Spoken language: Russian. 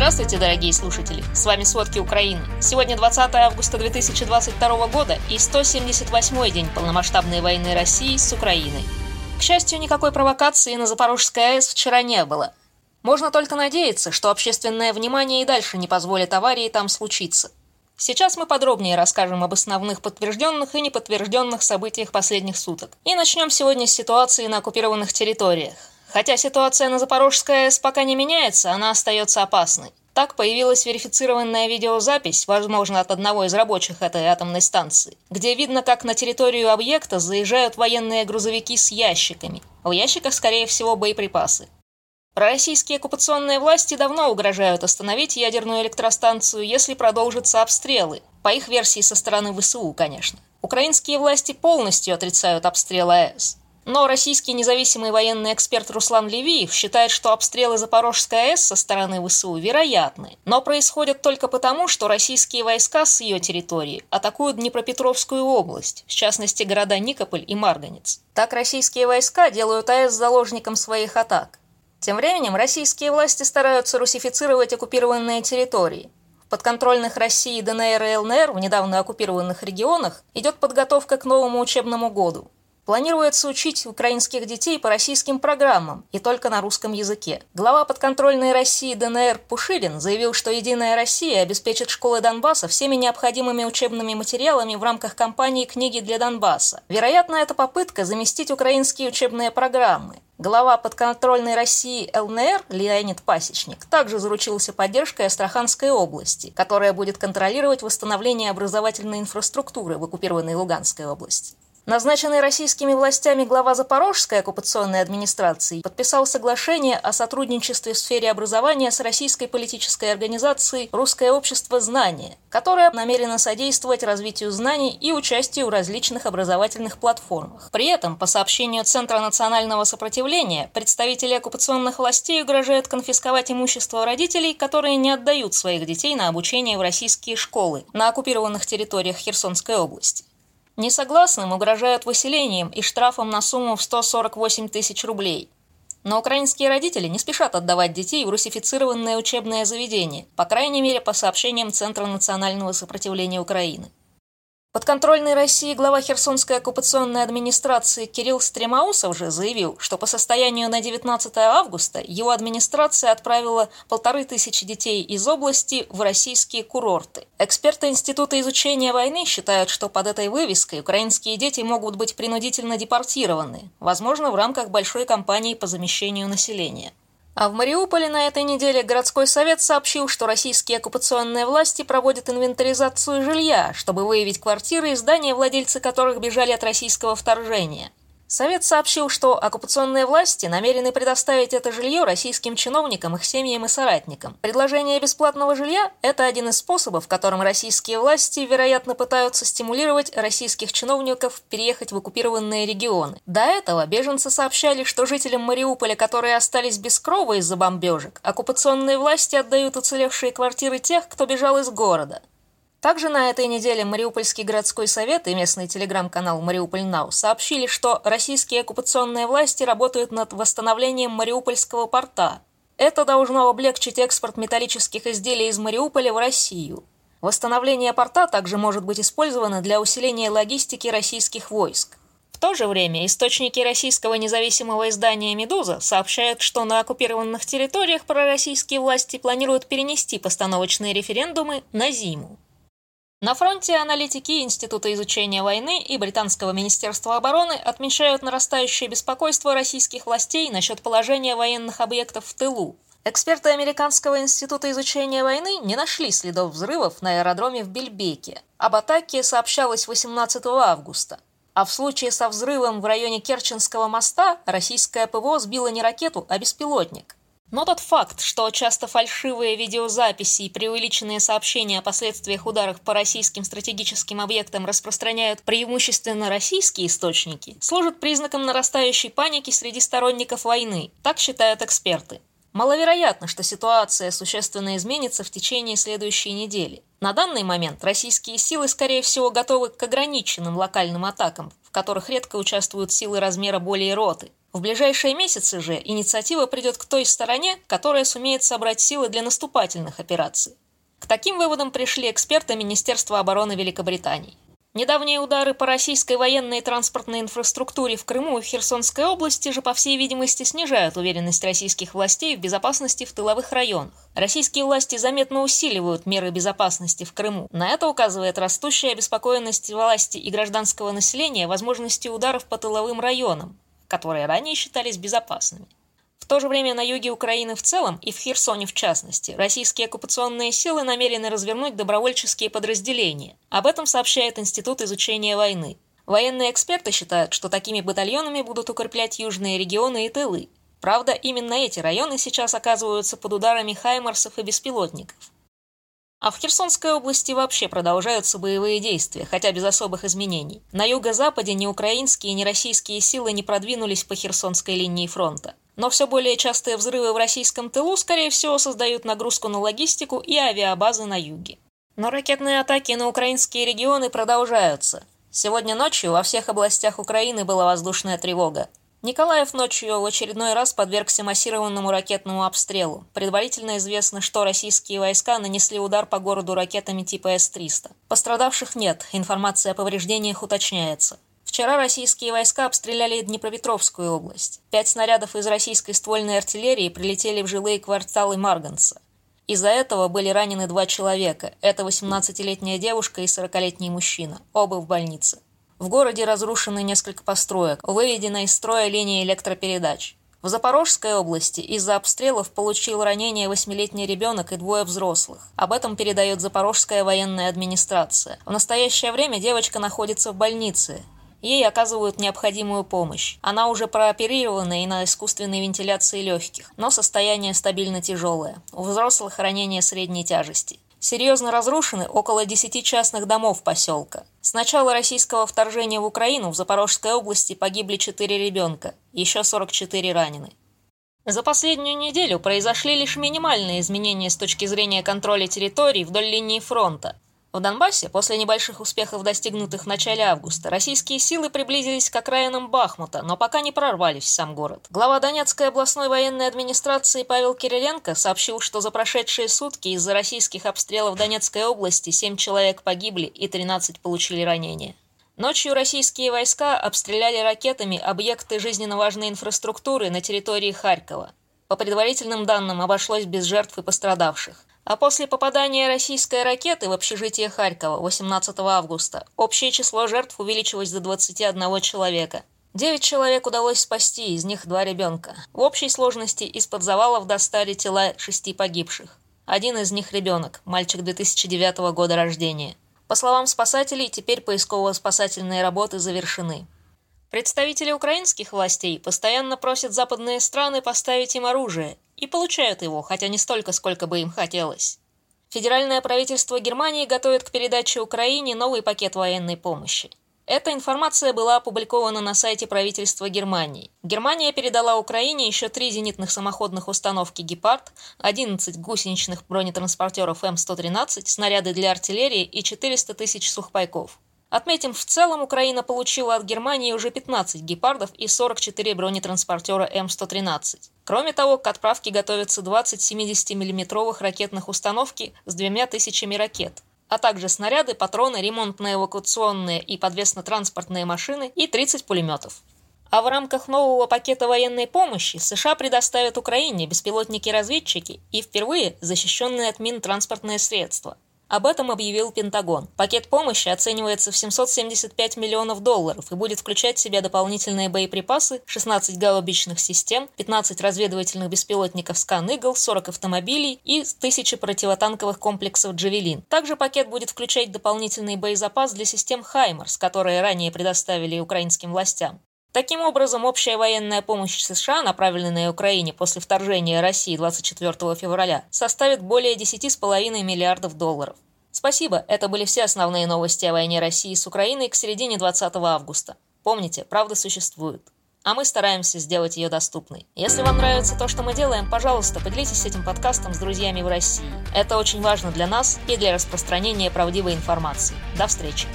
Здравствуйте, дорогие слушатели! С вами «Сводки Украины». Сегодня 20 августа 2022 года и 178-й день полномасштабной войны России с Украиной. К счастью, никакой провокации на Запорожской АЭС вчера не было. Можно только надеяться, что общественное внимание и дальше не позволит аварии там случиться. Сейчас мы подробнее расскажем об основных подтвержденных и неподтвержденных событиях последних суток. И начнем сегодня с ситуации на оккупированных территориях. Хотя ситуация на Запорожской АЭС пока не меняется, она остается опасной. Так появилась верифицированная видеозапись, возможно, от одного из рабочих этой атомной станции, где видно, как на территорию объекта заезжают военные грузовики с ящиками. В ящиках, скорее всего, боеприпасы. Российские оккупационные власти давно угрожают остановить ядерную электростанцию, если продолжатся обстрелы. По их версии со стороны ВСУ, конечно. Украинские власти полностью отрицают обстрел АЭС. Но российский независимый военный эксперт Руслан Левиев считает, что обстрелы Запорожской АЭС со стороны ВСУ вероятны, но происходят только потому, что российские войска с ее территории атакуют Днепропетровскую область, в частности города Никополь и Марганец. Так российские войска делают АЭС заложником своих атак. Тем временем российские власти стараются русифицировать оккупированные территории. В подконтрольных России ДНР и ЛНР в недавно оккупированных регионах идет подготовка к новому учебному году. Планируется учить украинских детей по российским программам и только на русском языке. Глава подконтрольной России ДНР Пушилин заявил, что «Единая Россия» обеспечит школы Донбасса всеми необходимыми учебными материалами в рамках кампании «Книги для Донбасса». Вероятно, это попытка заместить украинские учебные программы. Глава подконтрольной России ЛНР Леонид Пасечник также заручился поддержкой Астраханской области, которая будет контролировать восстановление образовательной инфраструктуры в оккупированной Луганской области. Назначенный российскими властями глава Запорожской оккупационной администрации подписал соглашение о сотрудничестве в сфере образования с российской политической организацией «Русское общество знания», которая намерена содействовать развитию знаний и участию в различных образовательных платформах. При этом, по сообщению Центра национального сопротивления, представители оккупационных властей угрожают конфисковать имущество родителей, которые не отдают своих детей на обучение в российские школы на оккупированных территориях Херсонской области. Несогласным угрожают выселением и штрафом на сумму в 148 тысяч рублей. Но украинские родители не спешат отдавать детей в русифицированное учебное заведение, по крайней мере по сообщениям Центра национального сопротивления Украины. Подконтрольный России глава Херсонской оккупационной администрации Кирилл Стремаусов же заявил, что по состоянию на 19 августа его администрация отправила полторы тысячи детей из области в российские курорты. Эксперты Института изучения войны считают, что под этой вывеской украинские дети могут быть принудительно депортированы, возможно, в рамках большой кампании по замещению населения. А в Мариуполе на этой неделе городской совет сообщил, что российские оккупационные власти проводят инвентаризацию жилья, чтобы выявить квартиры и здания, владельцы которых бежали от российского вторжения. Совет сообщил, что оккупационные власти намерены предоставить это жилье российским чиновникам, их семьям и соратникам. Предложение бесплатного жилья – это один из способов, которым российские власти, вероятно, пытаются стимулировать российских чиновников переехать в оккупированные регионы. До этого беженцы сообщали, что жителям Мариуполя, которые остались без крова из-за бомбежек, оккупационные власти отдают уцелевшие квартиры тех, кто бежал из города. Также на этой неделе Мариупольский городской совет и местный телеграм-канал «Мариуполь Нау» сообщили, что российские оккупационные власти работают над восстановлением Мариупольского порта. Это должно облегчить экспорт металлических изделий из Мариуполя в Россию. Восстановление порта также может быть использовано для усиления логистики российских войск. В то же время источники российского независимого издания «Медуза» сообщают, что на оккупированных территориях пророссийские власти планируют перенести постановочные референдумы на зиму. На фронте аналитики Института изучения войны и Британского министерства обороны отмечают нарастающее беспокойство российских властей насчет положения военных объектов в тылу. Эксперты Американского института изучения войны не нашли следов взрывов на аэродроме в Бельбеке. Об атаке сообщалось 18 августа. А в случае со взрывом в районе Керченского моста российское ПВО сбило не ракету, а беспилотник. Но тот факт, что часто фальшивые видеозаписи и преувеличенные сообщения о последствиях ударов по российским стратегическим объектам распространяют преимущественно российские источники, служит признаком нарастающей паники среди сторонников войны, так считают эксперты. Маловероятно, что ситуация существенно изменится в течение следующей недели. На данный момент российские силы, скорее всего, готовы к ограниченным локальным атакам, в которых редко участвуют силы размера более роты. В ближайшие месяцы же инициатива придет к той стороне, которая сумеет собрать силы для наступательных операций. К таким выводам пришли эксперты Министерства обороны Великобритании. Недавние удары по российской военной и транспортной инфраструктуре в Крыму и Херсонской области же, по всей видимости, снижают уверенность российских властей в безопасности в тыловых районах. Российские власти заметно усиливают меры безопасности в Крыму. На это указывает растущая обеспокоенность власти и гражданского населения возможностью ударов по тыловым районам, которые ранее считались безопасными. То же время на юге Украины в целом и в Херсоне в частности российские оккупационные силы намерены развернуть добровольческие подразделения. Об этом сообщает Институт изучения войны. Военные эксперты считают, что такими батальонами будут укреплять южные регионы и тылы. Правда, именно эти районы сейчас оказываются под ударами хаймарсов и беспилотников. А в Херсонской области вообще продолжаются боевые действия, хотя без особых изменений. На юго-западе ни украинские, ни российские силы не продвинулись по Херсонской линии фронта. Но все более частые взрывы в российском тылу, скорее всего, создают нагрузку на логистику и авиабазы на юге. Но ракетные атаки на украинские регионы продолжаются. Сегодня ночью во всех областях Украины была воздушная тревога. Николаев ночью в очередной раз подвергся массированному ракетному обстрелу. Предварительно известно, что российские войска нанесли удар по городу ракетами типа С-300. Пострадавших нет, информация о повреждениях уточняется. Вчера российские войска обстреляли Днепропетровскую область. Пять снарядов из российской ствольной артиллерии прилетели в жилые кварталы Марганца. Из-за этого были ранены два человека. Это 18-летняя девушка и 40-летний мужчина. Оба в больнице. В городе разрушены несколько построек. Выведена из строя линия электропередач. В Запорожской области из-за обстрелов получил ранение восьмилетний ребенок и двое взрослых. Об этом передает Запорожская военная администрация. В настоящее время девочка находится в больнице. Ей оказывают необходимую помощь. Она уже прооперирована и на искусственной вентиляции легких, но состояние стабильно тяжелое. У взрослых ранения средней тяжести. Серьезно разрушены около 10 частных домов поселка. С начала российского вторжения в Украину в Запорожской области погибли 4 ребенка, еще 44 ранены. За последнюю неделю произошли лишь минимальные изменения с точки зрения контроля территорий вдоль линии фронта. В Донбассе, после небольших успехов, достигнутых в начале августа, российские силы приблизились к окраинам Бахмута, но пока не прорвались в сам город. Глава Донецкой областной военной администрации Павел Кириленко сообщил, что за прошедшие сутки из-за российских обстрелов Донецкой области 7 человек погибли и 13 получили ранения. Ночью российские войска обстреляли ракетами объекты жизненно важной инфраструктуры на территории Харькова. По предварительным данным, обошлось без жертв и пострадавших. А после попадания российской ракеты в общежитие Харькова 18 августа общее число жертв увеличилось до 21 человека. Девять человек удалось спасти, из них два ребенка. В общей сложности из-под завалов достали тела шести погибших. Один из них ребенок, мальчик 2009 года рождения. По словам спасателей, теперь поисково-спасательные работы завершены. Представители украинских властей постоянно просят западные страны поставить им оружие и получают его, хотя не столько, сколько бы им хотелось. Федеральное правительство Германии готовит к передаче Украине новый пакет военной помощи. Эта информация была опубликована на сайте правительства Германии. Германия передала Украине еще три зенитных самоходных установки «Гепард», 11 гусеничных бронетранспортеров М-113, снаряды для артиллерии и 400 тысяч сухпайков. Отметим, в целом Украина получила от Германии уже 15 гепардов и 44 бронетранспортера М113. Кроме того, к отправке готовятся 20 70 миллиметровых ракетных установки с двумя тысячами ракет, а также снаряды, патроны, ремонтные эвакуационные и подвесно-транспортные машины и 30 пулеметов. А в рамках нового пакета военной помощи США предоставят Украине беспилотники-разведчики и впервые защищенные от мин транспортные средства – об этом объявил Пентагон. Пакет помощи оценивается в 775 миллионов долларов и будет включать в себя дополнительные боеприпасы, 16 гаубичных систем, 15 разведывательных беспилотников «Скан-Игл», 40 автомобилей и 1000 противотанковых комплексов «Джавелин». Также пакет будет включать дополнительный боезапас для систем «Хаймарс», которые ранее предоставили украинским властям. Таким образом, общая военная помощь США, направленная Украине после вторжения России 24 февраля, составит более 10,5 миллиардов долларов. Спасибо, это были все основные новости о войне России с Украиной к середине 20 августа. Помните, правда существует. а мы стараемся сделать ее доступной. Если вам нравится то, что мы делаем, пожалуйста, поделитесь этим подкастом с друзьями в России. Это очень важно для нас и для распространения правдивой информации. До встречи!